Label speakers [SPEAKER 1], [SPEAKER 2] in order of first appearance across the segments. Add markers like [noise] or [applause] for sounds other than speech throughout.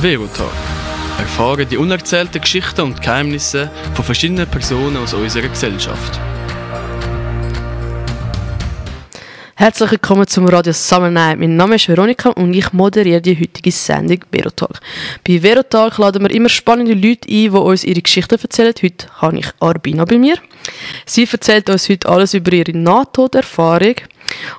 [SPEAKER 1] Verotalk. Erfahre die unerzählten Geschichten und Geheimnisse von verschiedenen Personen aus unserer Gesellschaft.
[SPEAKER 2] Herzlich willkommen zum Radio Summer Night. Mein Name ist Veronika und ich moderiere die heutige Sendung Verotalk. Bei Verotalk laden wir immer spannende Leute ein, die uns ihre Geschichten erzählen. Heute habe ich Arbina bei mir. Sie erzählt uns heute alles über ihre Nahtoderfahrung.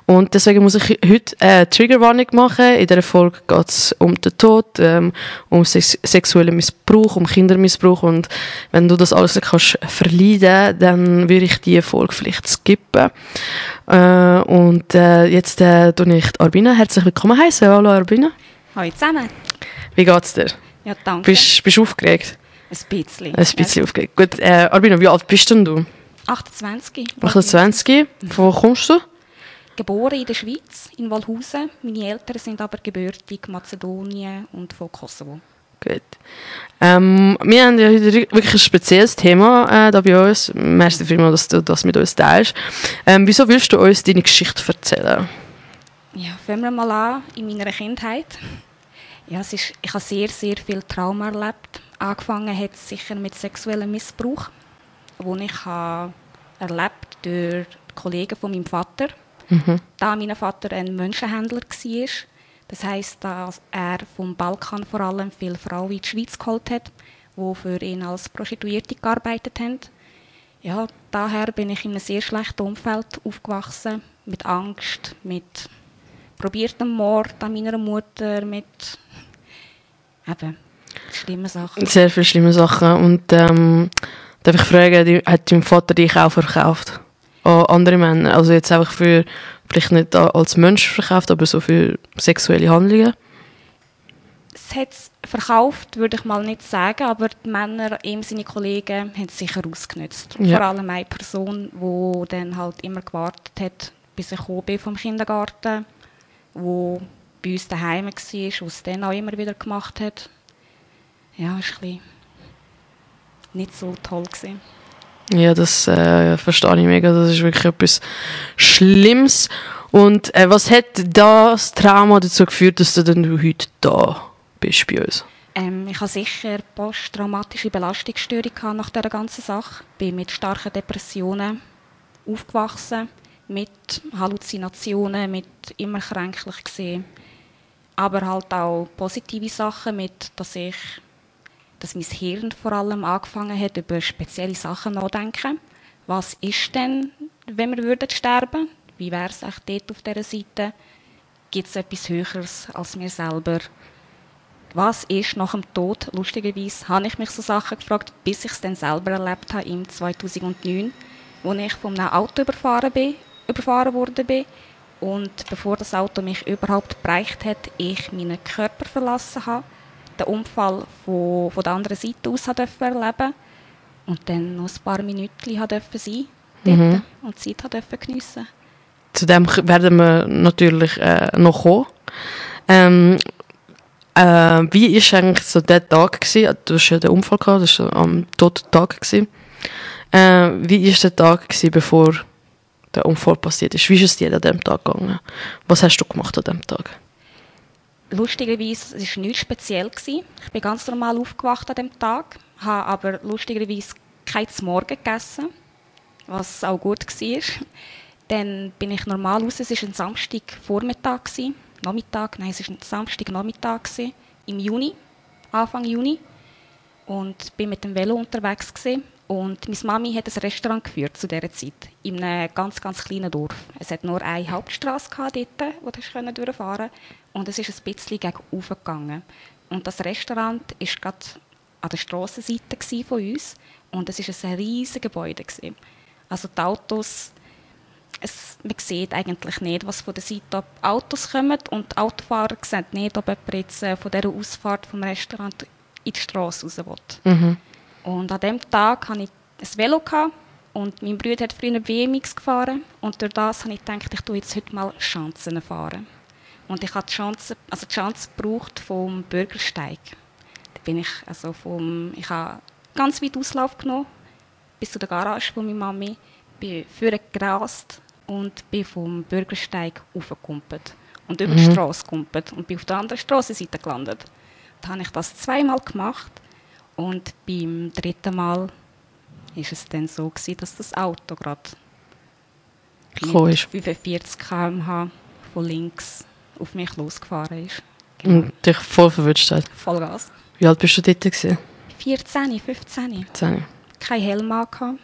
[SPEAKER 2] Und deswegen muss ich heute eine Triggerwarnung machen. In dieser Folge geht es um den Tod, ähm, um sex sexuellen Missbrauch, um Kindermissbrauch. Und wenn du das alles kannst verleiden dann würde ich diese Folge vielleicht skippen. Äh, und äh, jetzt äh, tue ich Arbina herzlich willkommen heißen. Hallo Arbina.
[SPEAKER 3] Hallo zusammen.
[SPEAKER 2] Wie geht's dir?
[SPEAKER 3] Ja, danke.
[SPEAKER 2] Bist du aufgeregt?
[SPEAKER 3] Ein bisschen.
[SPEAKER 2] Ein bisschen ja. aufgeregt. Gut, äh, Arbina, wie alt bist denn du?
[SPEAKER 3] 28.
[SPEAKER 2] 28. Von wo kommst du?
[SPEAKER 3] Geboren in der Schweiz, in Walhausen. Meine Eltern sind aber gebürtig Mazedonien und von Kosovo.
[SPEAKER 2] Gut. Ähm, wir haben ja heute wirklich ein spezielles Thema äh, da bei uns. Merci vielmals, dass du das mit uns teilst. Ähm, wieso willst du uns deine Geschichte erzählen?
[SPEAKER 3] Ja, fangen wir mal an in meiner Kindheit. Ja, es ist, ich habe sehr, sehr viel Trauma erlebt. Angefangen hat es sicher mit sexuellem Missbrauch, den ich habe erlebt durch Kollegen von meinem Vater. Mhm. Da mein Vater ein Menschenhändler war, das heisst, dass er vom Balkan vor allem viele Frauen in die Schweiz geholt hat, die für ihn als Prostituierte gearbeitet haben. Ja, daher bin ich in einem sehr schlechten Umfeld aufgewachsen, mit Angst, mit probiertem Mord an meiner Mutter, mit eben schlimmen Sachen.
[SPEAKER 2] Sehr viele schlimme Sachen. Und ähm, darf ich fragen, hat dein Vater dich auch verkauft? An andere Männer? Also jetzt einfach für vielleicht nicht als Mensch verkauft, aber so für sexuelle Handlungen?
[SPEAKER 3] Es hat es verkauft, würde ich mal nicht sagen, aber die Männer, ihm seine Kollegen, haben es sicher ausgenutzt. Ja. Vor allem eine Person, die dann halt immer gewartet hat, bis ich bin vom Kindergarten, wo bei uns daheim war, wo es dann auch immer wieder gemacht hat. Ja, ist ein nicht so toll gewesen.
[SPEAKER 2] Ja, das äh, verstehe ich mega. Das ist wirklich etwas Schlimmes. Und äh, was hat das Trauma dazu geführt, dass du dann heute da bist bei uns?
[SPEAKER 3] Ähm, ich hatte sicher posttraumatische Belastungsstörung nach dieser ganzen Sache. Ich bin mit starken Depressionen aufgewachsen, mit Halluzinationen, mit immer kränklich gesehen. Aber halt auch positive Sachen, mit, dass ich dass mein Hirn vor allem angefangen hat, über spezielle Sachen nachzudenken. Was ist denn, wenn wir würden sterben? Wie wäre es dort auf dieser Seite? Gibt es etwas Höheres als mir selber? Was ist nach dem Tod? Lustigerweise habe ich mich so Sachen gefragt, bis ich es dann selber erlebt habe im 2009, wo ich von einem Auto überfahren, bin, überfahren worden bin und bevor das Auto mich überhaupt bereicht hat, ich meinen Körper verlassen habe den Unfall von, von der anderen Seite aus erleben und dann noch ein paar Minuten sein mhm. und Zeit dürfen geniessen.
[SPEAKER 2] Zu dem werden wir natürlich äh, noch kommen. Ähm, äh, wie war eigentlich so der Tag? Gewesen? Du hast ja den Unfall gehabt, das war am toten Tag. Gewesen. Äh, wie war der Tag, gewesen, bevor der Unfall passiert ist? Wie ist es dir an diesem Tag gegangen? Was hast du gemacht an diesem Tag?
[SPEAKER 3] Lustigerweise, es war nichts speziell. Gewesen. Ich bin ganz normal aufgewacht an dem Tag, habe aber lustigerweise kein Morgen gegessen, was auch gut war. Dann bin ich normal raus, es war ein Samstagvormittag, Nachmittag, nein, es war ein Samstagnachmittag im Juni, Anfang Juni. Und bin mit dem Velo unterwegs gewesen. Und meine Mami hat ein Restaurant geführt zu dieser Zeit, in einem ganz, ganz kleinen Dorf. Es hat nur eine Hauptstraße dort, wo du durchfahren. Und es ist ein bisschen gegen gegangen. Und das Restaurant war gerade an der Strassenseite von uns. Und es war ein riesiges Gebäude. Gewesen. Also die Autos, es, man sieht eigentlich nicht, was von der Seite Autos kommen. Und die Autofahrer sehen nicht, ob jemand jetzt äh, von dieser Ausfahrt vom Restaurant in die Straße raus will. Mhm. Und an diesem Tag hatte ich ein Velo. Gehabt, und mein Bruder hat früher BMX gefahren. Und durch das habe ich gedacht, ich tue jetzt heute mal Chancen fahren. Und ich habe die Chance, also die Chance gebraucht vom Bürgersteig. Da bin ich, also vom, ich habe ganz weit Auslauf genommen, bis zu der Garage von meiner Mami, bin gerast und bin vom Bürgersteig aufgekumpelt und über mhm. die Straße gekumpelt und bin auf der anderen Straßenseite gelandet. habe ich das zweimal gemacht und beim dritten Mal ist es dann so gewesen, dass das Auto gerade
[SPEAKER 2] ist.
[SPEAKER 3] 45 km/h von links auf mich losgefahren ist. Genau.
[SPEAKER 2] Und dich voll verwünscht hat.
[SPEAKER 3] Vollgas.
[SPEAKER 2] Wie alt bist du dort? Gewesen?
[SPEAKER 3] 14, 15.
[SPEAKER 2] 10.
[SPEAKER 3] Kein Helm angehabt.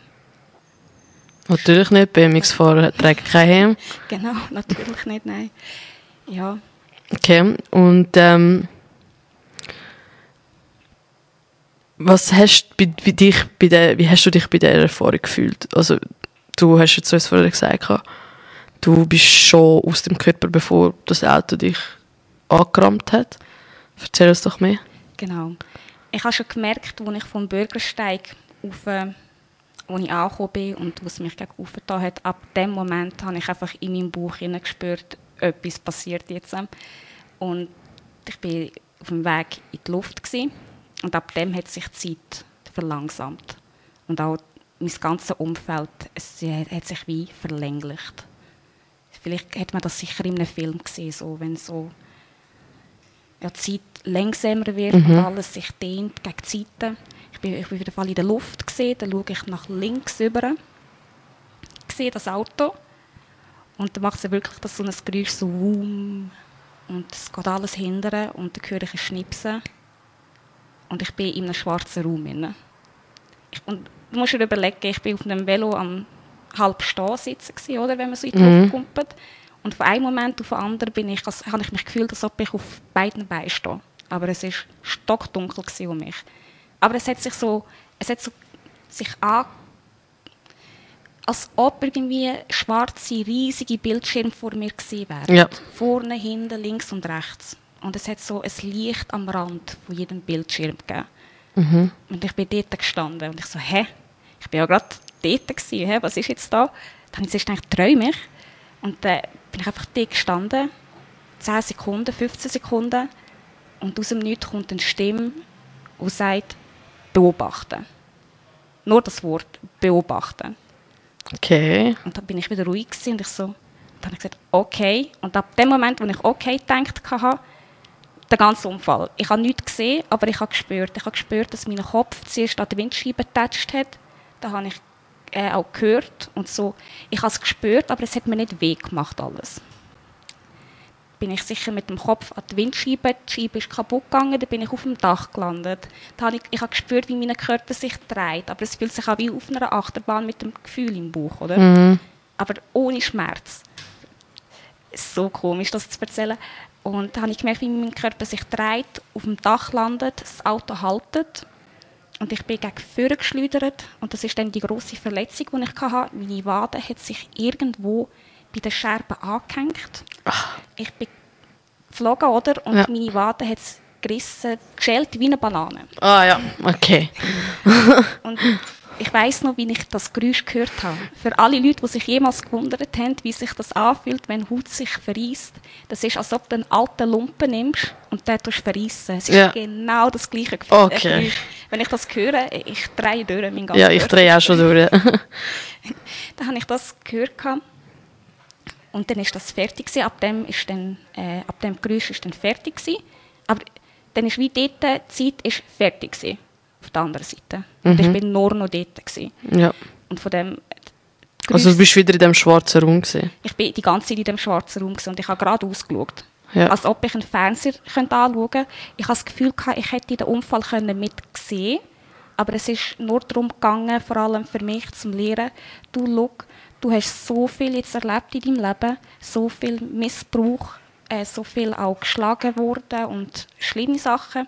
[SPEAKER 2] Natürlich nicht. BMX-Fahrer tragen kein Helm.
[SPEAKER 3] Genau, [laughs] natürlich nicht, nein. Ja,
[SPEAKER 2] Okay. Und ähm, was hast du bei, bei dich bei der, wie hast du dich bei dieser Erfahrung gefühlt? Also du hast jetzt uns vorher gesagt, du bist schon aus dem Körper, bevor das Auto dich angerammt hat. Erzähl uns doch mehr.
[SPEAKER 3] genau. Ich habe schon gemerkt, als ich vom Bürgersteig auf, äh, wo ich angekommen bin und was mich gegen hat, ab dem Moment habe ich einfach in meinem Bauch gespürt, etwas passiert jetzt. Und ich bin auf dem Weg in die Luft gewesen. Und ab dem hat sich die Zeit verlangsamt. Und auch mein ganzes Umfeld es hat sich wie verlänglicht. Vielleicht hat man das sicher in einem Film gesehen, so, wenn so ja, die Zeit langsamer wird und alles sich dehnt gegen die Seite. Ich bin, ich bin auf Fall in der Luft gesehen, dann schaue ich nach links über, sehe das Auto und dann macht es wirklich das so ein Geräusch so wum und es geht alles hindern und dann höre ich ein Schnipsen und ich bin in einem schwarzen Raum. Ich, und du musst dir überlegen, ich bin auf einem Velo am halb stehen sitzen oder, wenn man so in die Luft kumpelt. Und von einem Moment auf den anderen bin ich, als, habe ich mich gefühlt, als ob ich auf beiden Beinen stehe. Aber es war stockdunkel um mich. Aber es hat sich so, es hat so sich an, als ob irgendwie schwarze, riesige Bildschirme vor mir gewesen wären.
[SPEAKER 2] Ja.
[SPEAKER 3] Vorne, hinten, links und rechts. Und es hat so ein Licht am Rand von jedem Bildschirm gegeben. Und ich bin dort gestanden und ich so, hä? Ich bin ja gerade dort gewesen, hä? was ist jetzt da? Dann habe ich zuerst gedacht, träume ich? Und dann bin ich einfach dort gestanden, 10 Sekunden, 15 Sekunden und aus dem Nichts kommt eine Stimme, die sagt, beobachten. Nur das Wort, beobachten.
[SPEAKER 2] Okay.
[SPEAKER 3] Und dann bin ich wieder ruhig gewesen und ich so, dann habe ich gesagt, okay. Und ab dem Moment, wo ich okay gedacht habe, der ganze Unfall. Ich habe nichts gesehen, aber ich habe gespürt. Ich habe gespürt, dass mein Kopf zuerst an die Windscheibe getatscht hat. Da habe ich äh, auch gehört und so. Ich habe es gespürt, aber es hat mir nicht weh gemacht alles. Bin ich sicher mit dem Kopf an die Windscheibe, die Scheibe ist kaputt gegangen, dann bin ich auf dem Dach gelandet. Da habe ich, ich habe gespürt, wie mein Körper sich dreht, aber es fühlt sich auch wie auf einer Achterbahn mit dem Gefühl im Bauch, oder? Aber ohne Schmerz. So komisch, das zu erzählen. Und da habe ich gemerkt, wie mein Körper sich dreht, auf dem Dach landet, das Auto haltet. Und ich bin gegen vorne geschleudert. Und das ist dann die grosse Verletzung, die ich hatte. Meine Wade hat sich irgendwo bei den Scherben angehängt. Ich bin geflogen, oder? Und
[SPEAKER 2] Ja.
[SPEAKER 3] meine Wade hat es gerissen, geschält wie eine Banane.
[SPEAKER 2] Ah ja, okay.
[SPEAKER 3] Und [laughs] ich weiß noch, wie ich das Geräusch gehört habe. Für alle Leute, die sich jemals gewundert haben, wie sich das anfühlt, wenn Haut sich verreist. Das ist, als ob du einen alten Lumpen nimmst und den tust verreissen. Es ist
[SPEAKER 2] Ja.
[SPEAKER 3] genau das gleiche Gefühl.
[SPEAKER 2] Okay.
[SPEAKER 3] äh, Geräusch. Wenn ich das höre, ich drehe durch meinen ganzen
[SPEAKER 2] Ja, ich drehe auch schon durch. [laughs]
[SPEAKER 3] Dann habe ich das gehört. Und dann ist das fertig gewesen. Ab dem, ist dann, äh, ab dem Geräusch ist dann fertig gewesen. Aber dann ist wie dort, die Zeit ist fertig gewesen. Der anderen Seite. Und ich bin nur noch dort gewesen.
[SPEAKER 2] ja.
[SPEAKER 3] Und von dem
[SPEAKER 2] Also du bist wieder in dem schwarzen Raum gesehen.
[SPEAKER 3] ich bin die ganze Zeit in dem schwarzen Raum gewesen und ich habe gerade ausgeschaut.
[SPEAKER 2] Ja.
[SPEAKER 3] Als ob ich einen Fernseher könnte anschauen könnte. Ich habe das Gefühl, gehabt, ich hätte den Unfall können mit sehen aber es ist nur darum gegangen, vor allem für mich, zum Lehren, du, schau, du hast so viel jetzt erlebt in deinem Leben, so viel Missbrauch, äh, so viel auch geschlagen worden und schlimme Sachen.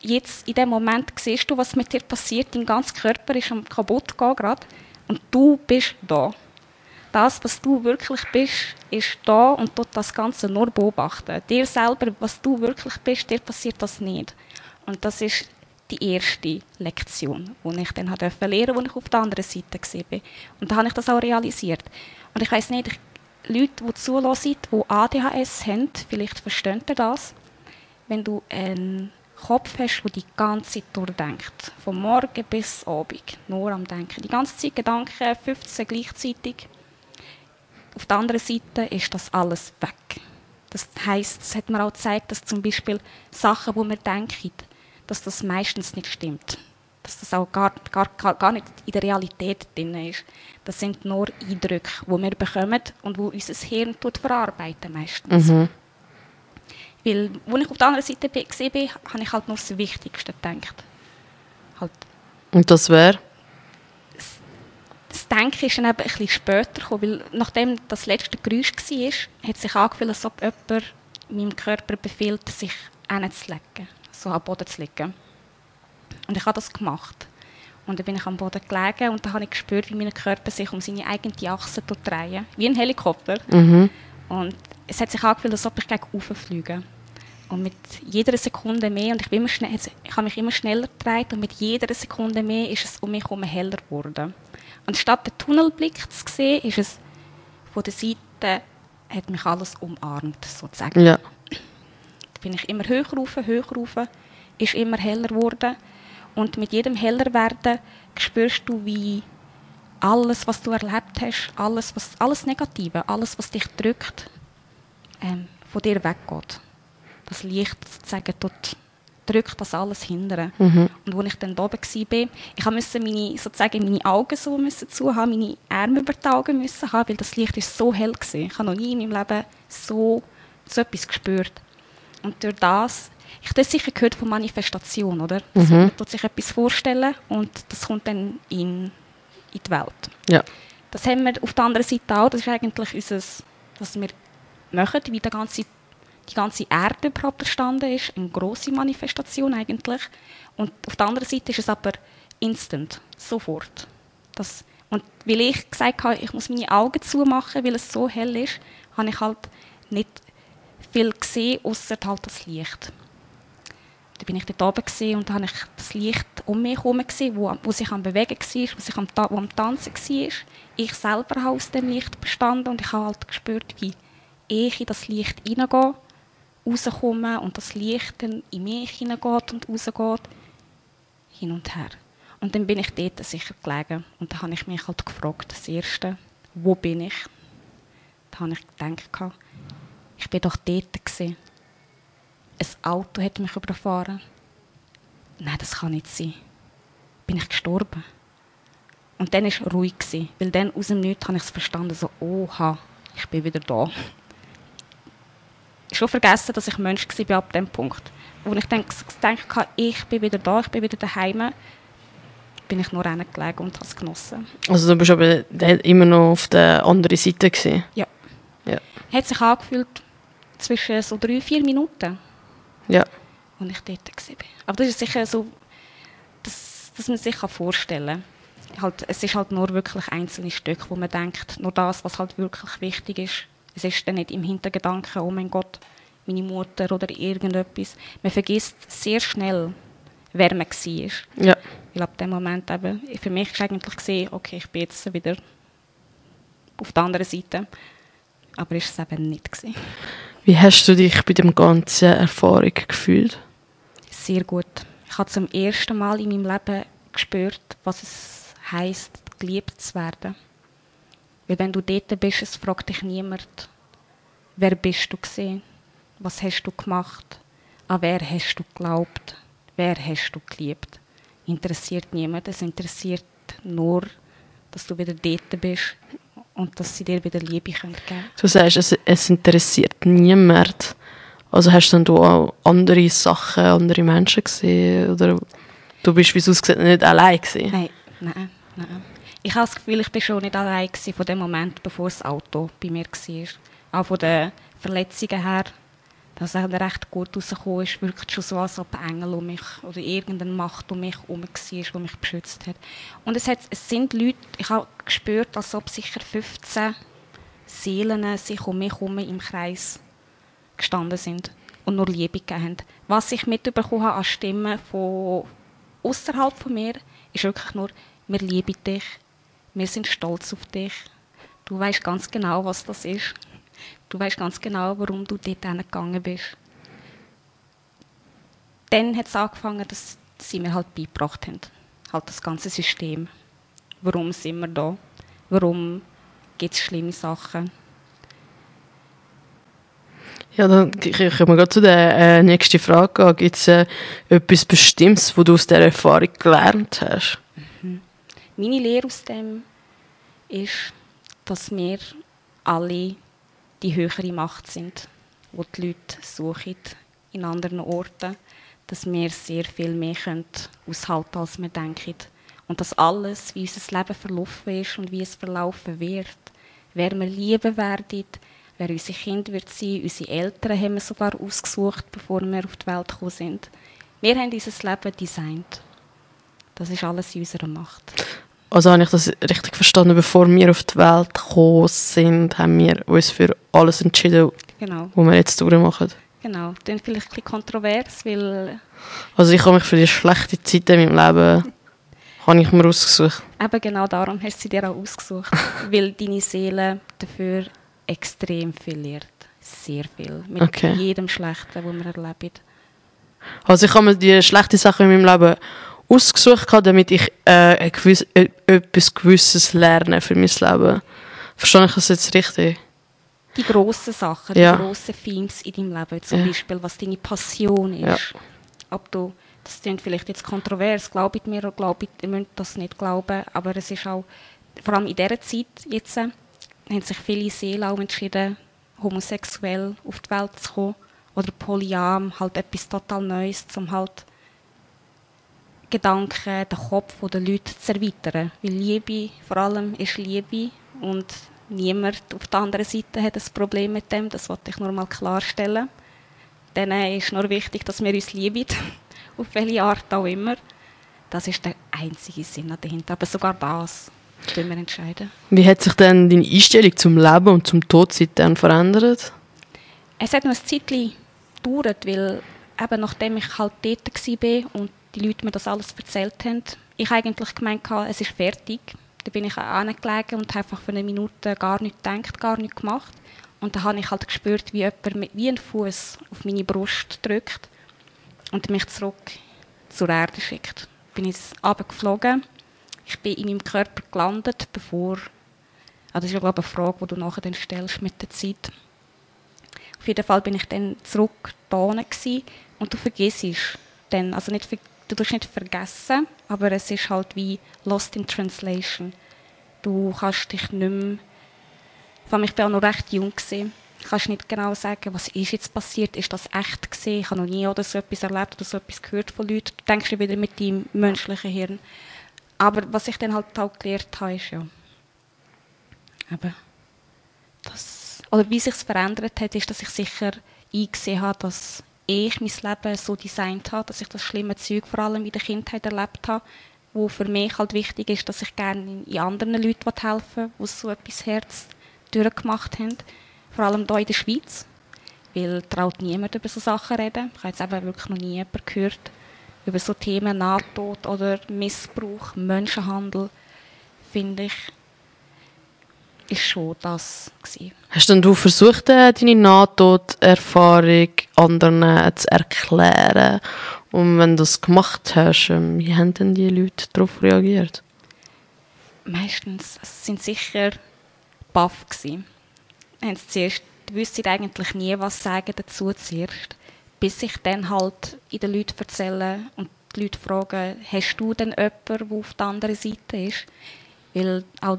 [SPEAKER 3] Jetzt, in dem Moment, siehst du, was mit dir passiert, dein ganzer Körper ist am kaputt gehen gerade und du bist da das, was du wirklich bist, ist da und tut das Ganze nur beobachten. Dir selber, was du wirklich bist, dir passiert das nicht. Und das ist die erste Lektion, die ich dann durfte lernen, als ich auf der anderen Seite war. Und da habe ich das auch realisiert. Und ich weiss nicht, ich, Leute, die zulassen, die ADHS haben, vielleicht verstehen das, wenn du einen Kopf hast, der die ganze Zeit durchdenkt. Von morgen bis Abend. Nur am Denken. Die ganze Zeit Gedanken, 15 gleichzeitig. Auf der anderen Seite ist das alles weg. Das heißt, es hat mir auch gezeigt, dass zum Beispiel Sachen, wo wir denken, dass das meistens nicht stimmt, dass das auch gar, gar, gar nicht in der Realität drin ist. Das sind nur Eindrücke, die wir bekommen und wo unser Hirn verarbeiten meistens.
[SPEAKER 2] Mhm.
[SPEAKER 3] Weil, als ich auf der anderen Seite war, habe ich halt nur das Wichtigste gedacht. Halt
[SPEAKER 2] Und das wäre?
[SPEAKER 3] das Denken ist dann eben ein bisschen später gekommen, weil nachdem das letzte Geräusch war, hat es sich angefühlt, als ob jemand meinem Körper befiehlt, sich hinzulegen, so am Boden zu liegen. Und ich habe das gemacht. Und dann bin ich am Boden gelegen und dann habe ich gespürt, wie mein Körper sich um seine eigene Achse dreht, wie ein Helikopter.
[SPEAKER 2] Mhm.
[SPEAKER 3] Und es hat sich angefühlt, als ob ich gegen fliege. Und mit jeder Sekunde mehr, und ich, bin immer schnell, ich habe mich immer schneller gedreht, und mit jeder Sekunde mehr ist es um mich herum heller geworden. Und statt den Tunnelblick zu sehen, ist es von der Seite, hat mich alles umarmt, sozusagen.
[SPEAKER 2] Ja.
[SPEAKER 3] Da bin ich immer höher rauf, höher rauf, ist immer heller geworden. Und mit jedem heller werden spürst du, wie alles, was du erlebt hast, alles, was, alles Negative, alles, was dich drückt, ähm, von dir weggeht. Das Licht sozusagen dort drückt das alles hindern.
[SPEAKER 2] Mhm.
[SPEAKER 3] Und als ich dann da oben war, ich musste meine, sozusagen meine Augen so müssen zu haben, meine Arme über die Augen müssen haben, weil das Licht ist so hell war. Ich habe noch nie in meinem Leben so, so etwas gespürt. Und durch das, ich habe das sicher gehört von Manifestation, oder? Dass
[SPEAKER 2] Mhm.
[SPEAKER 3] Man tut sich etwas vorstellen und das kommt dann in, in die Welt.
[SPEAKER 2] Ja.
[SPEAKER 3] Das haben wir auf der anderen Seite auch. Das ist eigentlich unser, was wir machen, wie der ganze, die ganze Erde überhaupt entstanden ist. Eine grosse Manifestation eigentlich. Und auf der anderen Seite ist es aber instant, sofort. Das, und weil ich gesagt habe, ich muss meine Augen zumachen, weil es so hell ist, habe ich halt nicht viel gesehen, außer halt das Licht. Da bin ich dort oben gewesen und da habe ich das Licht um mich herum gesehen, wo, wo sich am Bewegen war, wo sich am, wo am Tanzen war. Ich selber habe aus dem Licht bestanden und ich habe halt gespürt, wie ich in das Licht hineingehe, rauskomme und das Licht dann in mich hineingeht und rausgeht, hin und her. Und dann bin ich dort sicher gelegen und da habe ich mich halt gefragt, das Erste, wo bin ich? Da habe ich gedacht, ich bin doch dort gewesen. Ein Auto hat mich überfahren. Nein, das kann nicht sein. Bin ich gestorben? Und dann war es ruhig, weil dann aus dem Nichts habe ich es verstanden, so, oha, ich bin wieder da. Ich schon vergessen, dass ich Mensch war ab dem Punkt. Wo ich dann gedacht habe, ich bin wieder da, ich bin wieder daheim, bin ich nur gelegen und habe es genossen.
[SPEAKER 2] Also du bist aber immer noch auf der anderen Seite gewesen.
[SPEAKER 3] Ja.
[SPEAKER 2] Ja.
[SPEAKER 3] Hat sich angefühlt zwischen so drei, vier Minuten,
[SPEAKER 2] Ja.
[SPEAKER 3] als ich dort war. Aber das ist sicher so, dass, dass man sich vorstellen kann. Halt, es ist halt nur wirklich einzelne Stücke, wo man denkt, nur das, was halt wirklich wichtig ist. Es ist dann nicht im Hintergedanken, oh mein Gott, meine Mutter oder irgendetwas. Man vergisst sehr schnell, wer man war.
[SPEAKER 2] Ja.
[SPEAKER 3] Weil ab dem Moment eben, für mich ist eigentlich gesehen, okay, ich bin jetzt wieder auf der anderen Seite. Aber ist es eben nicht gewesen.
[SPEAKER 2] Wie hast du dich bei dem ganzen Erfahrung gefühlt?
[SPEAKER 3] Sehr gut. Ich habe zum ersten Mal in meinem Leben gespürt, was es heisst, geliebt zu werden. Weil wenn du dort bist, es fragt dich niemand, wer bist du gesehen, was hast du gemacht, an wer hast du geglaubt, wer hast du geliebt. Interessiert niemand. Es interessiert nur, dass du wieder dort bist und dass sie dir wieder Liebe können geben
[SPEAKER 2] Du sagst, es, es interessiert niemand. Also hast dann du auch andere Sachen, andere Menschen gesehen? Oder du bist, wie es aussieht, nicht allein gewesen?
[SPEAKER 3] Nein, nein, nein. Ich habe das Gefühl, ich bin schon nicht allein von dem Moment, bevor das Auto bei mir war. Auch von den Verletzungen her, dass er recht gut rausgekommen ist, wirkt schon so, als ob ein Engel um mich oder irgendeine Macht um mich herum war, die mich beschützt hat. Und es, hat, es sind Leute, ich habe gespürt, als ob sicher 15 Seelen sich um mich herum im Kreis gestanden sind und nur Liebe gegeben haben. Was ich mitbekommen habe an Stimmen von außerhalb von mir, ist wirklich nur, wir lieben dich, wir sind stolz auf dich. Du weißt ganz genau, was das ist. Du weißt ganz genau, warum du dort gegangen bist. Dann hat es angefangen, dass sie mir halt beigebracht haben. Halt das ganze System. Warum sind wir da? Warum gibt es schlimme Sachen?
[SPEAKER 2] Ja, dann können wir gerade zu der äh, nächsten Frage gehen. Gibt es äh, etwas Bestimmtes, was du aus dieser Erfahrung gelernt hast?
[SPEAKER 3] Meine Lehre aus dem ist, dass wir alle die höhere Macht sind, wo die Leute suchen in anderen Orten, dass wir sehr viel mehr können aushalten als wir denken und dass alles, wie unser Leben verlaufen ist und wie es verlaufen wird, wer wir lieben werden, wer unsere Kinder wird sein, unsere Eltern haben wir sogar ausgesucht, bevor wir auf die Welt gekommen sind. Wir haben dieses Leben designt. Das ist alles in unserer Macht.
[SPEAKER 2] Also habe ich das richtig verstanden, bevor wir auf die Welt gekommen sind, haben wir uns für alles entschieden,
[SPEAKER 3] Genau,
[SPEAKER 2] was wir jetzt durchmachen.
[SPEAKER 3] genau. Das ist vielleicht ein bisschen kontrovers, weil
[SPEAKER 2] Also ich habe mich für die schlechte Zeit in meinem Leben habe ich mir ausgesucht.
[SPEAKER 3] eben genau darum hast du sie dir auch ausgesucht, [laughs] weil deine Seele dafür extrem viel lehrt. Sehr viel. Mit
[SPEAKER 2] Okay.
[SPEAKER 3] jedem Schlechten, das wir erleben.
[SPEAKER 2] Also ich habe mir die schlechten Sachen in meinem Leben ausgesucht, damit ich äh, gewiss, äh, etwas Gewisses lerne für mein Leben. Verstehe ich das jetzt richtig?
[SPEAKER 3] Die grossen Sachen,
[SPEAKER 2] Ja.
[SPEAKER 3] die grossen Themes in deinem Leben, zum
[SPEAKER 2] Ja.
[SPEAKER 3] Beispiel, was deine Passion ist.
[SPEAKER 2] Ja.
[SPEAKER 3] Ob du, das klingt vielleicht jetzt kontrovers, glaubt mir oder glaubt, ihr müsst das nicht glauben, aber es ist auch, vor allem in dieser Zeit jetzt, äh, haben sich viele Seelen auch entschieden, homosexuell auf die Welt zu kommen oder polyam, halt etwas total Neues, um halt Gedanken, den Kopf der Leute zu erweitern. Weil Liebe, vor allem, ist Liebe und niemand auf der anderen Seite hat ein Problem mit dem, das wollte ich nur mal klarstellen. Denen ist nur wichtig, dass wir uns lieben, [laughs] auf welche Art auch immer. Das ist der einzige Sinn dahinter. Aber sogar das können wir entscheiden.
[SPEAKER 2] Wie hat sich denn deine Einstellung zum Leben und zum Tod seitdem verändert?
[SPEAKER 3] Es hat noch ein Zeitchen gedauert, weil eben nachdem ich halt dort war und die Leute mir das alles erzählt haben, ich eigentlich gemeint es ist fertig. Da bin ich angelegen und habe einfach für eine Minute gar nicht gedacht, gar nicht gemacht. Und dann habe ich halt gespürt, wie jemand mit, wie ein Fuß auf meine Brust drückt und mich zurück zur Erde schickt. Bin ich runtergeflogen. Ich bin in meinem Körper gelandet, bevor... Also das ist ja, glaube ich, eine Frage, die du nachher dann stellst mit der Zeit. Auf jeden Fall bin ich dann zurück da und du vergisst dann, also nicht, du tust nicht vergessen, aber es ist halt wie lost in translation. Du kannst dich nicht mehr, allem ich war auch noch recht jung gewesen, kannst nicht genau sagen, was ist jetzt passiert, ist das echt gewesen, ich habe noch nie oder so etwas erlebt oder so etwas gehört von Leuten, du denkst wieder mit deinem menschlichen Hirn. Aber was ich dann halt auch gelernt habe, ist ja, eben, das, oder wie sich verändert hat, ist, dass ich sicher eingesehen habe, dass ich mein Leben so designt habe, dass ich das schlimme Zeug vor allem in der Kindheit erlebt habe, wo für mich halt wichtig ist, dass ich gerne in anderen Leuten helfen will, die so etwas Herz durchgemacht haben. Vor allem hier in der Schweiz, weil traut niemand über so Sachen reden. Ich habe jetzt eben wirklich noch nie jemanden gehört über so Themen Nahtod oder Missbrauch, Menschenhandel, finde ich, ist schon das gewesen.
[SPEAKER 2] Hast denn du versucht, äh, deine Nahtoderfahrung anderen äh, zu erklären? Und wenn du das gemacht hast, ähm, wie haben denn die Leute darauf reagiert?
[SPEAKER 3] meistens es sind sicher baff. Haben sie zuerst die wüssten eigentlich nie was sagen dazu zuerst, bis ich dann halt in den Leuten erzähle und die Leute fragen, hast du denn jemanden, der auf der anderen Seite ist? Weil auch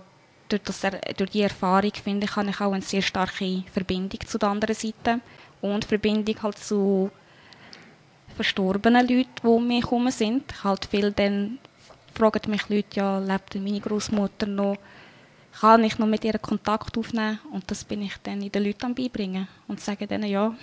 [SPEAKER 3] durch, das, durch die Erfahrung finde ich, habe ich auch eine sehr starke Verbindung zu der anderen Seite und Verbindung halt zu verstorbenen Leuten, die um mich herum sind. Ich halt viel dann fragen mich Leute, ja, lebt meine Großmutter noch? Kann ich noch mit ihr Kontakt aufnehmen? Und das bin ich dann in den Leuten am beibringen und sage denen ja,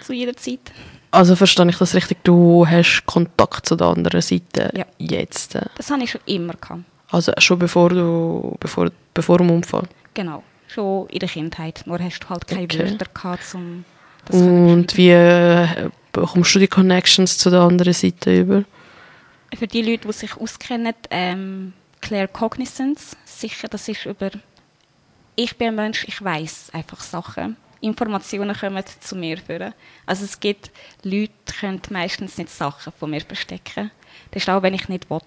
[SPEAKER 3] zu jeder Zeit.
[SPEAKER 2] Also verstehe ich das richtig, du hast Kontakt zu der anderen Seite
[SPEAKER 3] Ja.
[SPEAKER 2] jetzt. äh.
[SPEAKER 3] Das habe ich schon immer gehabt.
[SPEAKER 2] Also schon bevor du, bevor, bevor dem Unfall.
[SPEAKER 3] Genau, schon in der Kindheit. Nur hast du halt keine
[SPEAKER 2] Okay.
[SPEAKER 3] Wörter gehabt, um das
[SPEAKER 2] Und wie äh, bekommst du die Connections zu der anderen Seite über?
[SPEAKER 3] Für die Leute, die sich auskennen, ähm, Claire Cognizance, sicher, das ist über ich bin ein Mensch, ich weiß einfach Sachen. Informationen kommen zu mir führen. Also es gibt Leute, die können meistens nicht Sachen von mir verstecken. Das ist auch, wenn ich nicht will,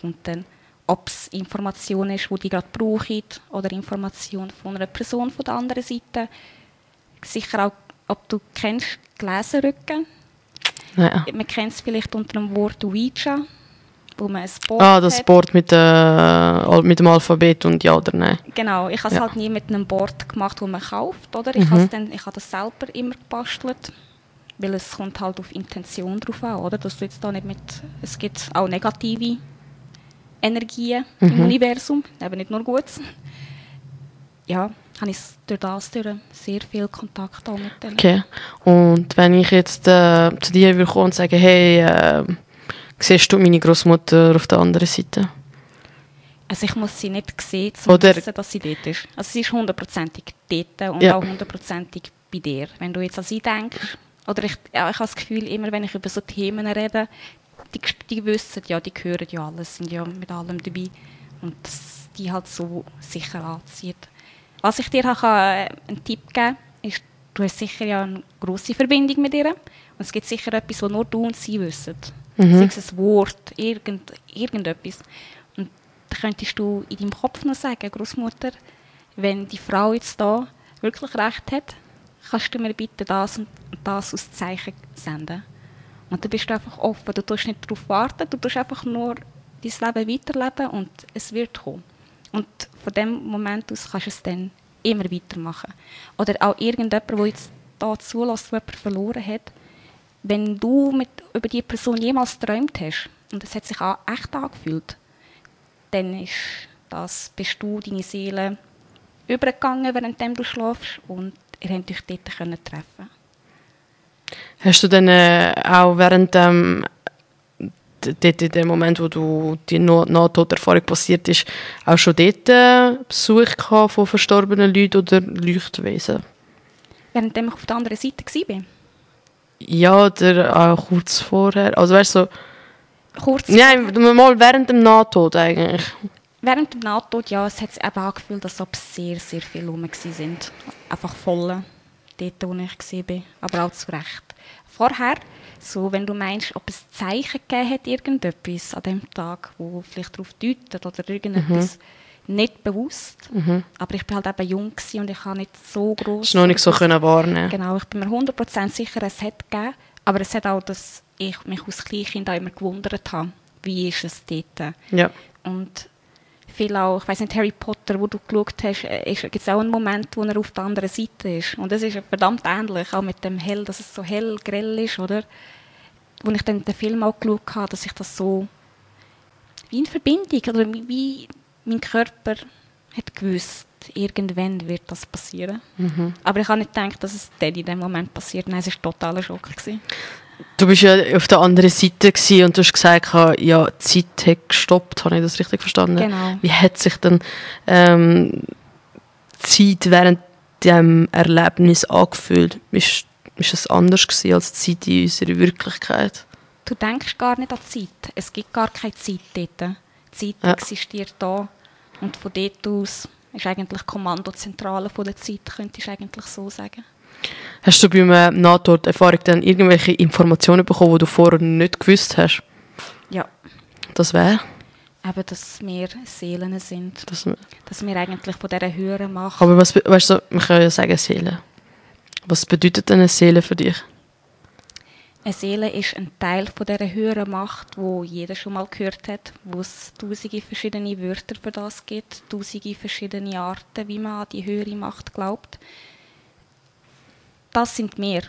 [SPEAKER 3] kommt dann, ob es Information ist, die die gerade brauchen, oder Information von einer Person von der anderen Seite. Sicher auch ob du kennst Gläserrücken.
[SPEAKER 2] Ja.
[SPEAKER 3] Man kennt es vielleicht unter dem Wort Ouija, wo man ein Board
[SPEAKER 2] Ah, das
[SPEAKER 3] hat.
[SPEAKER 2] Board mit, äh, mit dem Alphabet und ja oder nein.
[SPEAKER 3] Genau, ich habe es
[SPEAKER 2] Ja.
[SPEAKER 3] halt nie mit einem Board gemacht, das man kauft, oder? Ich
[SPEAKER 2] Mhm.
[SPEAKER 3] habe dann, ich habe das selber immer gebastelt, weil es kommt halt auf Intention drauf an, oder? Dass du jetzt da nicht mit, es gibt auch negative Energien im
[SPEAKER 2] Mhm.
[SPEAKER 3] Universum, eben nicht nur Gutes. Ja, habe ich durch das durch sehr viel Kontakt auch mit denen.
[SPEAKER 2] Okay. Und wenn ich jetzt äh, zu dir würde kommen und sagen, hey, äh, siehst du meine Großmutter auf der anderen Seite?
[SPEAKER 3] Also ich muss sie nicht sehen, um
[SPEAKER 2] Oder-
[SPEAKER 3] zu wissen, dass sie dort ist. Also sie ist hundertprozentig dort und
[SPEAKER 2] Ja.
[SPEAKER 3] auch hundertprozentig bei dir. Wenn du jetzt an sie denkst, oder ich, ja, ich habe das Gefühl, immer wenn ich über so Themen rede, die, die wissen ja, die hören ja alles, sind ja mit allem dabei und das die halt so sicher anzieht. Was ich dir auch kann, äh, einen Tipp geben ist, du hast sicher ja eine grosse Verbindung mit ihr und es gibt sicher etwas, was nur du und sie wissen.
[SPEAKER 2] Mhm.
[SPEAKER 3] Sei es ein Wort, irgend, irgendetwas. Und da könntest du in deinem Kopf noch sagen, Großmutter, wenn die Frau jetzt da wirklich recht hat, kannst du mir bitte das und das als Zeichen senden. Und dann bist du einfach offen. Du tust nicht darauf warten, du tust einfach nur dein Leben weiterleben und es wird kommen. Und von dem Moment aus kannst du es dann immer weitermachen. Oder auch irgendjemand, der jetzt da zulässt, der jemanden verloren hat, wenn du mit, über die Person jemals geträumt hast und es hat sich auch echt angefühlt, dann ist das, bist du, deine Seele, übergegangen, während du schlafst und ihr habt euch dort treffen
[SPEAKER 2] Hast du dann äh, auch während in dem Moment, wo du die Nahtoderfahrung passiert ist, auch schon dort äh, Besuch gehabt von verstorbenen Leuten oder Leuchtwesen?
[SPEAKER 3] Während ich auf der anderen Seite war.
[SPEAKER 2] Ja, oder auch kurz vorher. Also weißt du, so,
[SPEAKER 3] Kurz
[SPEAKER 2] nein, mal während dem Nahtod eigentlich.
[SPEAKER 3] während dem Nahtod, ja, es hat sich eben angefühlt, als ob sehr, sehr viele rum sind. Einfach voll, dort, wo ich war. Aber auch zu Recht. Vorher, so, wenn du meinst, ob es Zeichen gegeben hat, irgendetwas an dem Tag, wo vielleicht darauf deutet oder irgendetwas, nicht bewusst. Aber ich war halt eben jung und ich habe nicht so groß.
[SPEAKER 2] Du noch nicht so können wahrnehmen
[SPEAKER 3] Genau, ich bin mir 100% sicher, es hat gegeben. Aber es hat auch, dass ich mich als Kleinkind auch immer gewundert habe, wie ist es dort.
[SPEAKER 2] Ja.
[SPEAKER 3] Und viel auch, ich weiß nicht, Harry Potter, wo du geschaut hast, gibt es auch einen Moment, wo er auf der anderen Seite ist. Und das ist verdammt ähnlich, auch mit dem Hell, dass es so hell, grell ist, oder? Wo ich dann den Film auch geschaut habe, dass ich das so wie in Verbindung, oder wie mein Körper hat gewusst, irgendwann wird das passieren. Aber ich habe nicht gedacht, dass es dann in dem Moment passiert. Nein, es war totaler Schock. Gewesen.
[SPEAKER 2] Du bist ja auf der anderen Seite und du hast gesagt, ja, die Zeit hat gestoppt. Habe ich das richtig verstanden?
[SPEAKER 3] Genau.
[SPEAKER 2] Wie hat sich dann ähm, die Zeit während dem Erlebnis angefühlt? Ist, ist es anders gewesen als die Zeit in unserer Wirklichkeit?
[SPEAKER 3] Du denkst gar nicht an die Zeit. Es gibt gar keine Zeit dort. Die Zeit
[SPEAKER 2] Ja.
[SPEAKER 3] existiert da. Und von dort aus ist eigentlich die Kommandozentrale von der Zeit, könnte ich eigentlich so sagen.
[SPEAKER 2] Hast du beim äh, Nahtoderfahrung dann irgendwelche Informationen bekommen, die du vorher nicht gewusst hast?
[SPEAKER 3] Ja,
[SPEAKER 2] Das wäre?
[SPEAKER 3] eben, dass wir Seelen sind.
[SPEAKER 2] Das,
[SPEAKER 3] Dass wir eigentlich von dieser höheren Macht...
[SPEAKER 2] aber was, weißt du, man kann ja sagen Seele. Was bedeutet denn eine Seele für dich?
[SPEAKER 3] Eine Seele ist ein Teil von dieser höheren Macht, wo jeder schon mal gehört hat, wo es tausende verschiedene Wörter für das gibt, tausende verschiedene Arten, wie man an die höhere Macht glaubt. Das sind wir.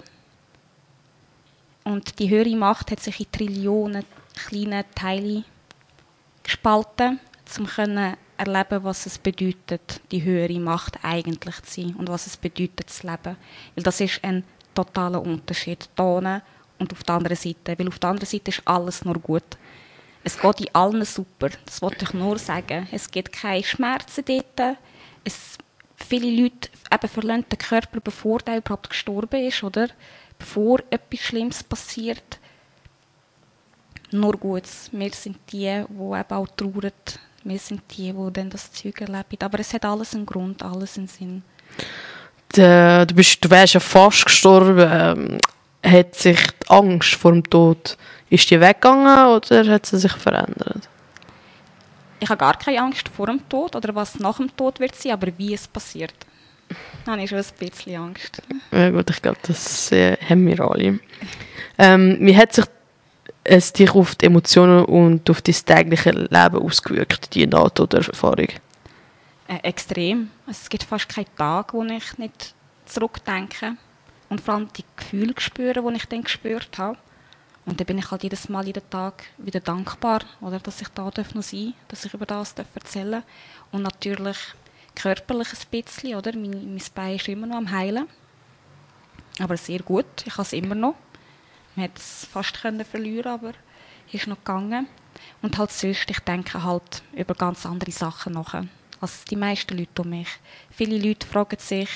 [SPEAKER 3] Und die höhere Macht hat sich in Trillionen kleine Teile gespalten, um können erleben, was es bedeutet, die höhere Macht eigentlich zu sein und was es bedeutet zu leben. Weil das ist ein totaler Unterschied da und auf der anderen Seite. Weil auf der anderen Seite ist alles nur gut. Es geht in allen super. Das wollte ich nur sagen. Es gibt keine Schmerzen dort. Es, viele Leute eben verlassen den Körper, bevor der überhaupt gestorben ist, oder? Bevor etwas Schlimmes passiert nur Gutes. Wir sind die, die eben auch trauern. Wir sind die, die dann das Zeug erleben. Aber es hat alles einen Grund, alles einen Sinn.
[SPEAKER 2] Du, bist, du wärst ja fast gestorben. Ähm, hat sich die Angst vor dem Tod, ist die weggegangen oder hat sie sich verändert?
[SPEAKER 3] Ich habe gar keine Angst vor dem Tod oder was nach dem Tod wird sein, aber wie es passiert. Da habe ich schon ein bisschen Angst.
[SPEAKER 2] Ja gut, ich glaube, das äh, haben wir alle. Ähm, wie hat sich es dich auf die Emotionen und auf dein tägliche Leben ausgewirkt, die Nahtoderfahrung?
[SPEAKER 3] Äh, extrem. Es gibt fast keinen Tag, wo ich nicht zurückdenke und vor allem die Gefühle spüre, die ich dann gespürt habe. Und dann bin ich halt jedes Mal jeden Tag wieder dankbar, oder, dass ich da noch sein darf, dass ich über das erzählen darf. Und natürlich körperlich ein bisschen, oder? Mein, mein Bein ist immer noch am Heilen. Aber sehr gut, ich habe es immer noch. Man hätte es fast können verlieren aber es ist noch gegangen. Und halt sonst, ich denke halt über ganz andere Sachen nach, als die meisten Leute um mich. Viele Leute fragen sich,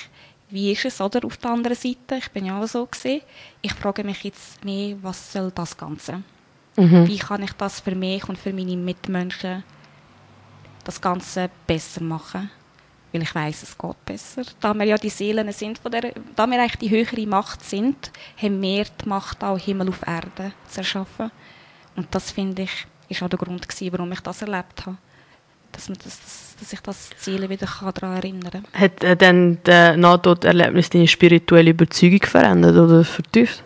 [SPEAKER 3] wie ist es oder, auf der anderen Seite? Ich bin ja auch so gesehen. Ich frage mich jetzt mehr, was soll das Ganze? Mhm. Wie kann ich das für mich und für meine Mitmenschen das Ganze besser machen? Weil ich weiß, es geht besser. Da wir ja die Seelen sind, von der, da wir eigentlich die höhere Macht sind, haben wir die Macht auch Himmel auf Erde zu erschaffen. Und das finde ich, ist auch der Grund gewesen, warum ich das erlebt habe dass, man das, dass, ich das Ziel wieder daran erinnern kann.
[SPEAKER 2] Hat äh, dann das Nahtoderlebnis deine spirituelle Überzeugung verändert oder vertieft?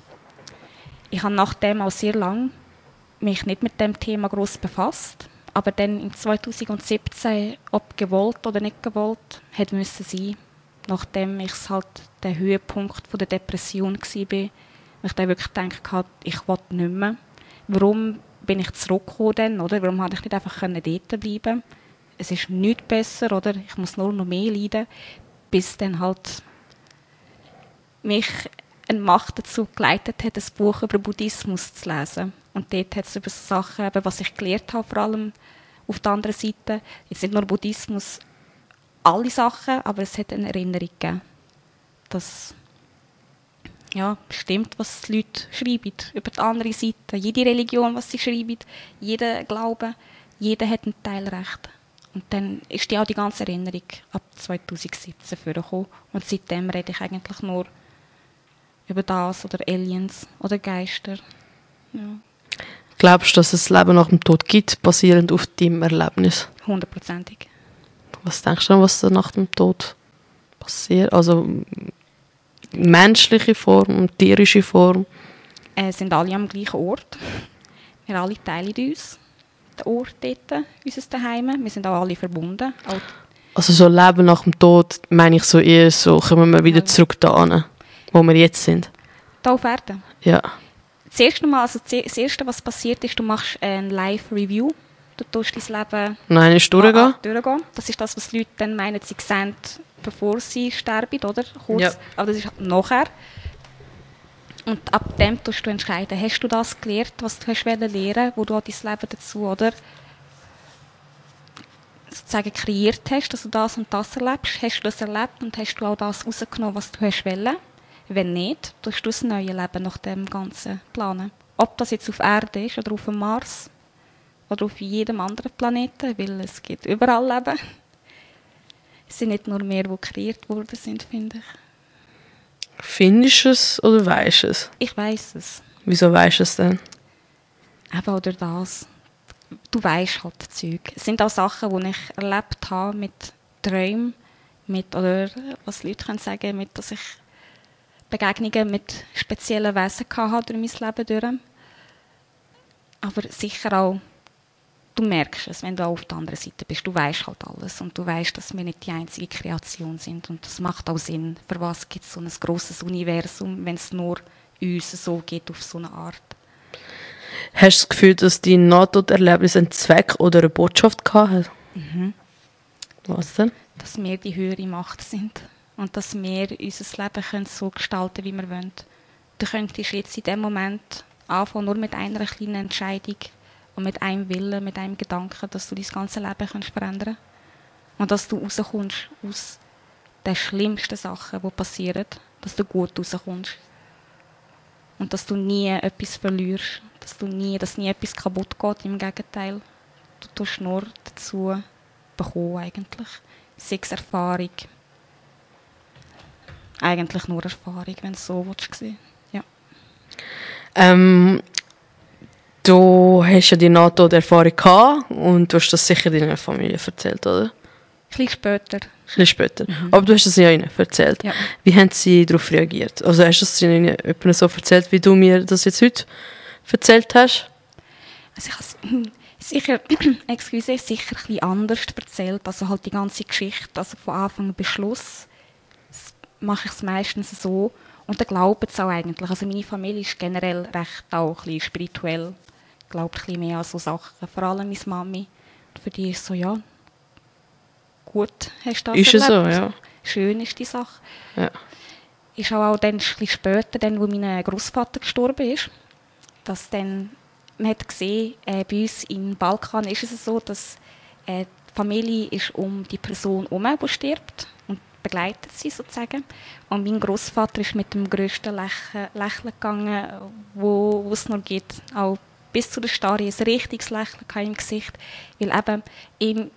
[SPEAKER 3] Ich habe nachdem auch sehr lange mich nicht mit dem Thema groß befasst, aber dann in 2017, ob gewollt oder nicht gewollt, hat müssen sein, nachdem ich halt der Höhepunkt von der Depression war, ich dann wirklich gedacht ich will nicht mehr. Warum bin ich zurückgekommen oder? Warum konnte ich nicht einfach dort bleiben? Es ist nicht besser oder ich muss nur noch mehr leiden, bis dann halt mich eine Macht dazu geleitet hat, ein Buch über Buddhismus zu lesen. Und dort hat es über so Sachen, eben, was ich gelernt habe, vor allem auf der anderen Seite, jetzt nicht nur Buddhismus, alle Sachen, aber es hat eine Erinnerung gegeben, dass ja, stimmt, was die Leute schreiben über die andere Seite. Jede Religion, was sie schreiben, jeder Glaube, jeder hat ein Teil Recht. Und dann ist auch die ganze Erinnerung ab 2017 vorgekommen. Und seitdem rede ich eigentlich nur über das oder Aliens oder Geister. Ja.
[SPEAKER 2] Glaubst du, dass es Leben nach dem Tod gibt, basierend auf deinem Erlebnis?
[SPEAKER 3] Hundertprozentig.
[SPEAKER 2] Was denkst du, was nach dem Tod passiert? Also menschliche Form, tierische Form?
[SPEAKER 3] Äh, sind alle am gleichen Ort. Wir alle teilen uns Ort dort, unser Daheim. Wir sind auch alle verbunden.
[SPEAKER 2] Also so Leben nach dem Tod, meine ich so eher so, kommen wir wieder zurück da an, wo wir jetzt sind.
[SPEAKER 3] Da auf Erden?
[SPEAKER 2] Ja.
[SPEAKER 3] Das erste, Mal, also das erste, was passiert ist, du machst ein Live-Review. Du tust dein Leben
[SPEAKER 2] Nein, ist durchgehen.
[SPEAKER 3] durchgehen. Das ist das, was die Leute dann meinen, sie sehen, bevor sie sterben, oder? Kurz. Ja. Aber das ist nachher. Und ab dem tust du entscheiden, hast du das gelernt, was du hast lernen wo du auch dein Leben dazu, oder? sozusagen kreiert hast, dass du das und das erlebst, hast du das erlebt und hast du auch das rausgenommen, was du hast wollen. Wenn nicht, tust du das neue Leben nach dem Ganzen planen. Ob das jetzt auf Erde ist oder auf dem Mars oder auf jedem anderen Planeten, weil es gibt überall Leben. Es sind nicht nur mehr, die kreiert worden sind, finde ich.
[SPEAKER 2] Findest du es oder weißt du es?
[SPEAKER 3] Ich weiß es.
[SPEAKER 2] Wieso weißt du es denn?
[SPEAKER 3] Eben oder das. Du weißt halt Zeug. Es sind auch Sachen, die ich erlebt habe mit Träumen, mit, oder was Leute können sagen, mit, dass ich Begegnungen mit speziellen Wesen hatte durch mein Leben durch. Aber sicher auch du merkst es, wenn du auf der anderen Seite bist. Du weißt halt alles und du weißt, dass wir nicht die einzige Kreation sind. Und das macht auch Sinn. Für was gibt es so ein großes Universum, wenn es nur uns so geht auf so eine Art?
[SPEAKER 2] Hast du das Gefühl, dass dein Nahtoderlebnis einen Zweck oder eine Botschaft hatte? Mhm. Was denn?
[SPEAKER 3] Dass wir die höhere Macht sind und dass wir unser Leben können so gestalten können, wie wir wollen. Du könntest jetzt in dem Moment anfangen, nur mit einer kleinen Entscheidung und mit einem Willen, mit einem Gedanken, dass du dein ganze Leben kannst verändern kannst. Und dass du rauskommst aus den schlimmsten Sachen, die passieren, dass du gut rauskommst. Und dass du nie etwas verlierst, dass, du nie, dass nie etwas kaputt geht, im Gegenteil. Du tust nur dazu bekommen eigentlich. Sechs Erfahrung. Eigentlich nur Erfahrung, wenn es so willst. Ja.
[SPEAKER 2] Ähm, Du hast ja die NATO-Erfahrung gehabt und du hast das sicher deiner Familie erzählt, oder?
[SPEAKER 3] bisschen später.
[SPEAKER 2] Ein bisschen später. Aber du hast es ja ihnen erzählt.
[SPEAKER 3] Ja.
[SPEAKER 2] Wie haben sie darauf reagiert? Also hast du es ihnen so erzählt, wie du mir das jetzt heute erzählt hast?
[SPEAKER 3] Also ich habe es [clears throat] sicher, [clears throat] excuse, sicher ein bisschen anders erzählt, also halt die ganze Geschichte, also von Anfang bis Schluss mache ich es meistens so und dann glauben sie auch eigentlich. Also meine Familie ist generell recht auch ein bisschen spirituell, glaubt ein mehr an so Sachen, vor allem meine Mami. Für die ist so, ja, gut, hast du das
[SPEAKER 2] Ist es so, ja.
[SPEAKER 3] Schön ist die Sache.
[SPEAKER 2] Ja.
[SPEAKER 3] Ist auch, auch dann ein bisschen später, dann, wo mein Großvater gestorben ist, dass dann man hat gesehen, äh, bei uns im Balkan ist es so, dass äh, die Familie ist um die Person herum, die stirbt und begleitet sie sozusagen. Und mein Großvater ist mit dem grössten Lächeln, Lächeln gegangen, wo, wo es noch gibt, auch bis zu der Starre, ein richtiges Lächeln im Gesicht, weil eben ihm,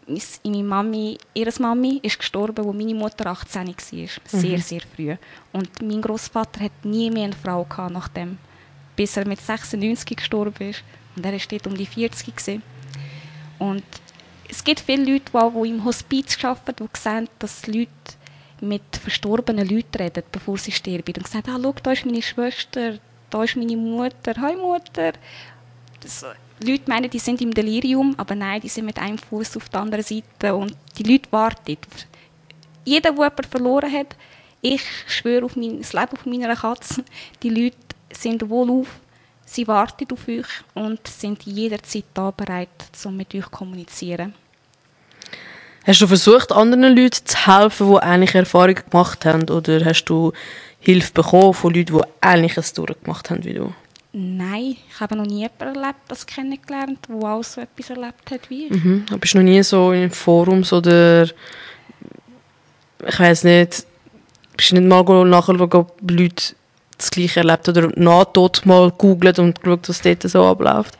[SPEAKER 3] meine Mami, ihre Mami ist gestorben, wo meine Mutter 18 war, sehr, sehr früh. Und mein Großvater hat nie mehr eine Frau gehabt nachdem, bis er mit 96 gestorben ist. Und er war dort um die 40 gewesen. Und es gibt viele Leute, die, die im Hospiz arbeiten, die sehen, dass Leute mit verstorbenen Leuten reden, bevor sie sterben. Und sagen, ah, schau, da ist meine Schwester, da ist meine Mutter, hi Mutter. Das, Leute meinen, die sind im Delirium, aber nein, die sind mit einem Fuß auf der anderen Seite und die Leute warten. Jeder, der jemanden verloren hat, ich schwöre auf mein, das Leben von meiner Katze, die Leute sind wohlauf, sie warten auf euch und sind jederzeit da bereit, um mit euch zu kommunizieren.
[SPEAKER 2] Hast du versucht, anderen Leuten zu helfen, die ähnliche Erfahrungen gemacht haben? Oder hast du Hilfe bekommen von Leuten, die ähnliches durchgemacht haben wie du?
[SPEAKER 3] Nein, ich habe noch nie jemanden erlebt, das kennengelernt, der auch so etwas erlebt hat wie ich.
[SPEAKER 2] Mhm. Aber Bist du noch nie so in Forums oder ich weiß nicht, bist du nicht mal nachschauen, ob Leute das Gleiche erlebt oder Nahtod mal googelt und geschaut, was dort so abläuft?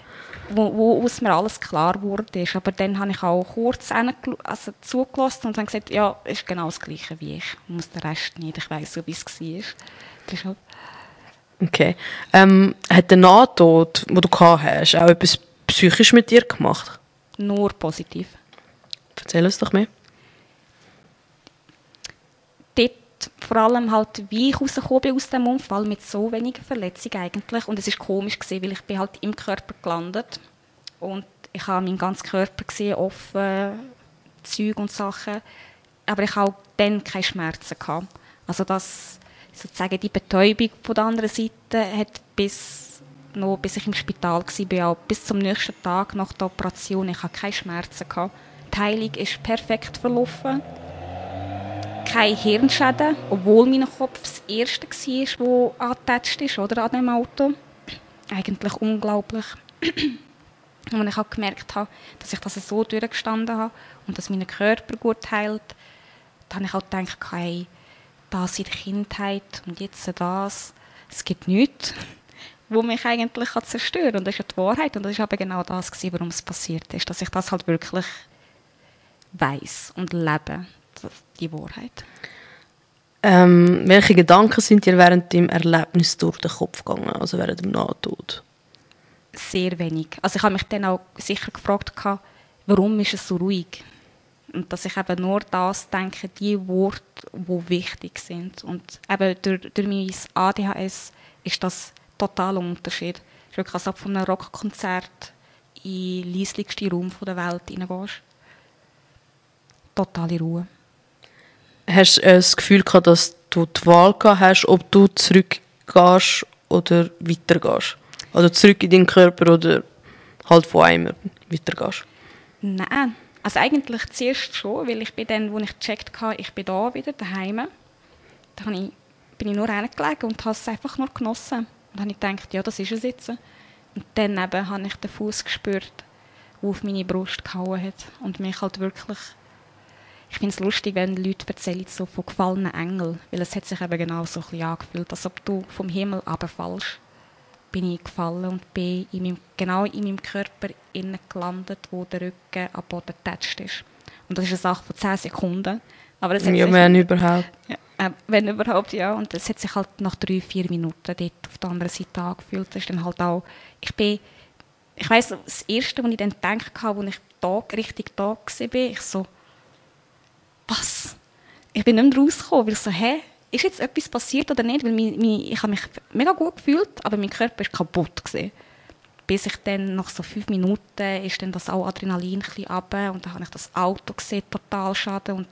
[SPEAKER 3] wo, wo aus mir alles klar wurde. ist. Aber dann habe ich auch kurz also zugelassen und habe gesagt, ja, ist genau das Gleiche wie ich. Ich muss den Rest nicht, ich weiß so, wie es war.
[SPEAKER 2] Okay. Ähm, hat der Nahtod, den du gehabt hast, auch etwas psychisch mit dir gemacht?
[SPEAKER 3] nur positiv.
[SPEAKER 2] Erzähl uns doch mehr.
[SPEAKER 3] Dort vor allem halt, wie ich rausgekommen bin aus dem Unfall mit so wenigen Verletzungen eigentlich. Und es ist komisch gewesen, weil ich bin halt im Körper gelandet und ich habe meinen ganzen Körper gesehen, offen, Zeug und Sachen. Aber ich habe auch dann keine Schmerzen gehabt. Also das sozusagen die Betäubung von der anderen Seite hat bis noch, bis ich im Spital war, bis zum nächsten Tag nach der Operation, ich hatte keine Schmerzen gehabt. Die Heilung ist perfekt verlaufen keine Hirnschäden, obwohl mein Kopf das erste war, das angetatscht ist oder, an dem Auto. Eigentlich unglaublich. [clears throat] Und ich auch gemerkt habe, dass ich das so durchgestanden habe und dass mein Körper gut heilt, dann habe ich auch gedacht, hey, das in der Kindheit und jetzt das, es gibt nichts, wo mich eigentlich zerstören kann. Und das ist ja die Wahrheit. Und das ist aber genau das, warum es passiert ist. Dass ich das halt wirklich weiß und lebe, die Wahrheit.
[SPEAKER 2] Ähm, welche Gedanken sind dir während dem Erlebnis durch den Kopf gegangen, also während dem Nahtod?
[SPEAKER 3] Sehr wenig. Also ich habe mich dann auch sicher gefragt, warum ist es so ruhig? Und dass ich eben nur das denke, die Worte, die wichtig sind. Und eben durch, durch mein ADHS ist das total ein Unterschied. Es ist wirklich, als ob von einem Rockkonzert in den leislichsten Raum der Welt hineingehst. Totale Ruhe.
[SPEAKER 2] Hast du äh, das Gefühl gehabt, dass du die Wahl gehabt hast, ob du zurückgehst oder weitergehst? Oder zurück in deinen Körper oder halt von einem weitergehst?
[SPEAKER 3] Nein, also eigentlich zuerst schon, weil ich bin dann, als ich gecheckt habe, ich bin da wieder daheim, da ich, bin ich nur reingelegen und habe es einfach nur genossen. Und dann habe ich gedacht, ja, das ist es jetzt. Und dann eben habe ich den Fuß gespürt, der auf meine Brust gehauen hat und mich halt wirklich ich finde es lustig, wenn Leute erzählen so von gefallenen Engeln, weil es hat sich eben genau so ein bisschen angefühlt, als ob du vom Himmel runterfallst. Bin ich gefallen und bin in meinem, genau in meinem Körper innen gelandet, wo der Rücken am Boden getatscht ist. Und das ist eine Sache von 10 Sekunden. Aber hat
[SPEAKER 2] Ja, wenn überhaupt.
[SPEAKER 3] ja, äh, wenn überhaupt, ja. Und es hat sich halt nach drei, vier Minuten dort auf der anderen Seite angefühlt. Das ist dann halt auch, ich bin, ich weiss, das Erste, was ich dann gedacht habe, als ich da, richtig da war, ich so, was? Ich bin nicht mehr rausgekommen, weil ich so, hä, ist jetzt etwas passiert oder nicht? Weil mich, mich, ich habe mich mega gut gefühlt, aber mein Körper ist kaputt gewesen. Bis ich dann nach so fünf Minuten ist dann das auch Adrenalin ein und dann habe ich das Auto gesehen, total schade und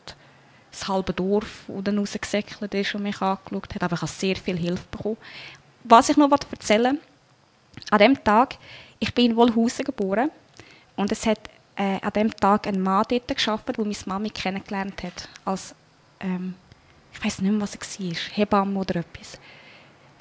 [SPEAKER 3] das halbe Dorf, das dann rausgesäckelt ist und mich angeschaut hat. Aber ich habe sehr viel Hilfe bekommen. Was ich noch erzählen wollte, an dem Tag, ich bin in Wollhausen geboren und es hat äh, an dem Tag ein Mann dort gearbeitet, der meine Mami kennengelernt hat als ähm, ich weiß nicht mehr, was er war, Hebamme oder etwas.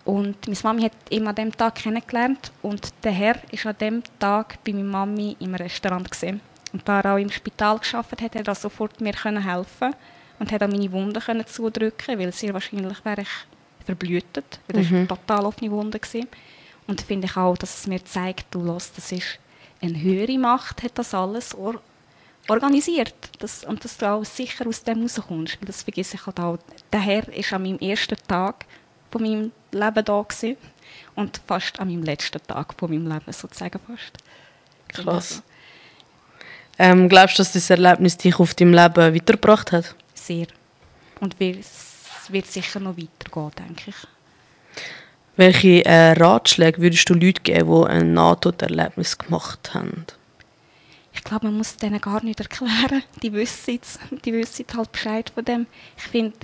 [SPEAKER 3] Und meine Mami hat ihn an dem Tag kennengelernt und der Herr ist an dem Tag bei meiner Mami im Restaurant gesehen. Und da er auch im Spital geschafft hat, hat er sofort mir helfen und hat auch meine Wunden können zudrücken, weil sehr wahrscheinlich wäre ich verblühtet, weil das mhm. total offene Wunde war. Und finde ich auch, dass es mir zeigt, du los, das ist eine höhere Macht, hat das alles organisiert. Das, und dass du auch sicher aus dem rauskommst. Das vergesse ich halt auch. Der Herr war an meinem ersten Tag von meinem Leben da gewesen. und fast an meinem letzten Tag von meinem Leben sozusagen fast.
[SPEAKER 2] Krass. Ähm, glaubst du, dass das Erlebnis dich auf deinem Leben weitergebracht hat?
[SPEAKER 3] Sehr. Und es wird sicher noch weitergehen, denke ich.
[SPEAKER 2] Welche äh, Ratschläge würdest du Leuten geben, die ein Nahtoderlebnis gemacht haben?
[SPEAKER 3] Ich glaube, man muss denen gar nicht erklären. [laughs] Die wissen jetzt, die wissen halt Bescheid von dem. Ich finde,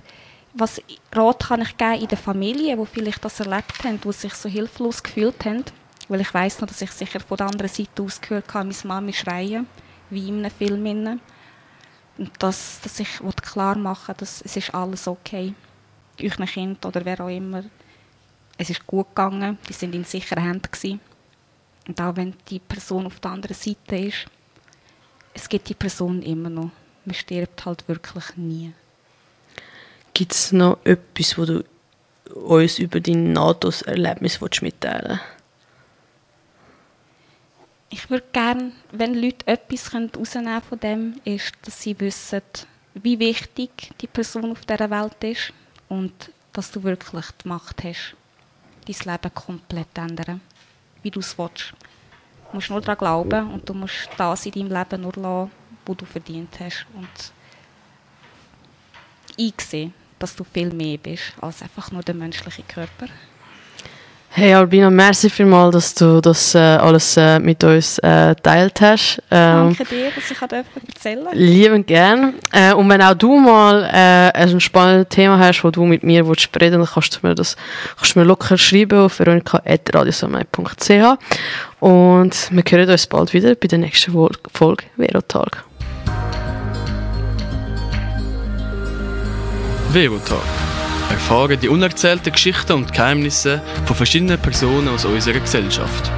[SPEAKER 3] was Rat kann ich geben in der Familie, wo vielleicht das erlebt haben, wo sich so hilflos gefühlt haben, weil ich weiß noch, dass ich sicher von der anderen Seite aus habe, meine Mami schreien, wie in einem Film. Und dass, dass ich klar machen dass es ist alles okay. Euch Kind oder wer auch immer. Es ist gut gegangen, die sind in sicheren Händen. Und auch wenn die Person auf der anderen Seite ist, es gibt die Person immer noch. Man stirbt halt wirklich nie.
[SPEAKER 2] Gibt es noch etwas, wo du uns über dein NATO-Erlebnis mitteilen
[SPEAKER 3] Ich würde gerne, wenn Leute etwas herausnehmen von dem, ist, dass sie wissen, wie wichtig die Person auf dieser Welt ist und dass du wirklich die Macht hast, dein Leben komplett zu ändern, wie du es willst. Du musst nur daran glauben und du musst das in deinem Leben nur lassen, was du verdient hast. Und einsehen, dass du viel mehr bist als einfach nur der menschliche Körper.
[SPEAKER 2] Hey Albina, merci vielmals, dass du das äh, alles äh, mit uns äh, teilt hast.
[SPEAKER 3] Ähm, Danke dir, dass ich erzählen durfte.
[SPEAKER 2] Lieben gern. Äh, und wenn auch du mal äh, ein spannendes Thema hast, wo du mit mir willst reden dann kannst du mir das kannst du mir locker schreiben auf veronika.radiosomai.ch und wir hören uns bald wieder bei der nächsten Folge Verotag.
[SPEAKER 1] Verotag erfahren die unerzählten Geschichten und Geheimnisse von verschiedenen Personen aus unserer Gesellschaft.